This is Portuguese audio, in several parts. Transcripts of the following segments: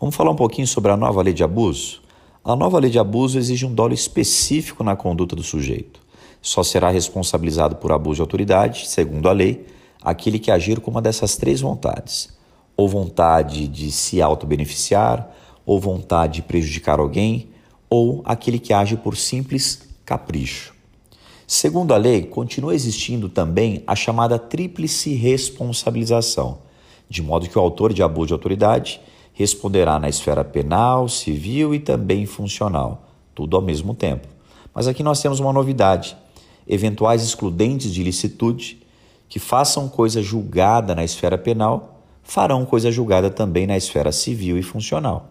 Vamos falar um pouquinho sobre a nova lei de abuso? A nova lei de abuso exige um dolo específico na conduta do sujeito. Só será responsabilizado por abuso de autoridade, segundo a lei, aquele que agir com uma dessas três vontades: ou vontade de se autobeneficiar, ou vontade de prejudicar alguém, ou aquele que age por simples capricho. Segundo a lei, continua existindo também a chamada tríplice responsabilização, de modo que o autor de abuso de autoridade responderá na esfera penal, civil e também funcional, tudo ao mesmo tempo. Mas aqui nós temos uma novidade: eventuais excludentes de ilicitude que façam coisa julgada na esfera penal farão coisa julgada também na esfera civil e funcional.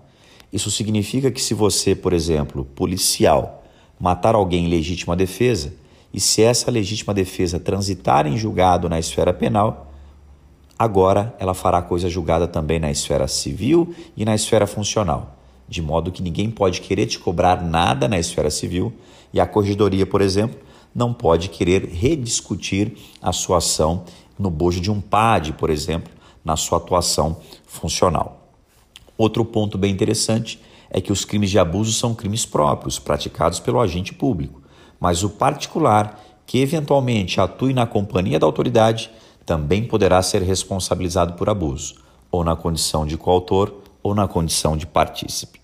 Isso significa que se você, por exemplo, policial, matar alguém em legítima defesa, e se essa legítima defesa transitar em julgado na esfera penal, agora ela fará coisa julgada também na esfera civil e na esfera funcional, de modo que ninguém pode querer te cobrar nada na esfera civil e a corregedoria, por exemplo, não pode querer rediscutir a sua ação no bojo de um PAD, por exemplo, na sua atuação funcional. Outro ponto bem interessante é que os crimes de abuso são crimes próprios, praticados pelo agente público mas o particular que eventualmente atue na companhia da autoridade também poderá ser responsabilizado por abuso, ou na condição de coautor ou na condição de partícipe.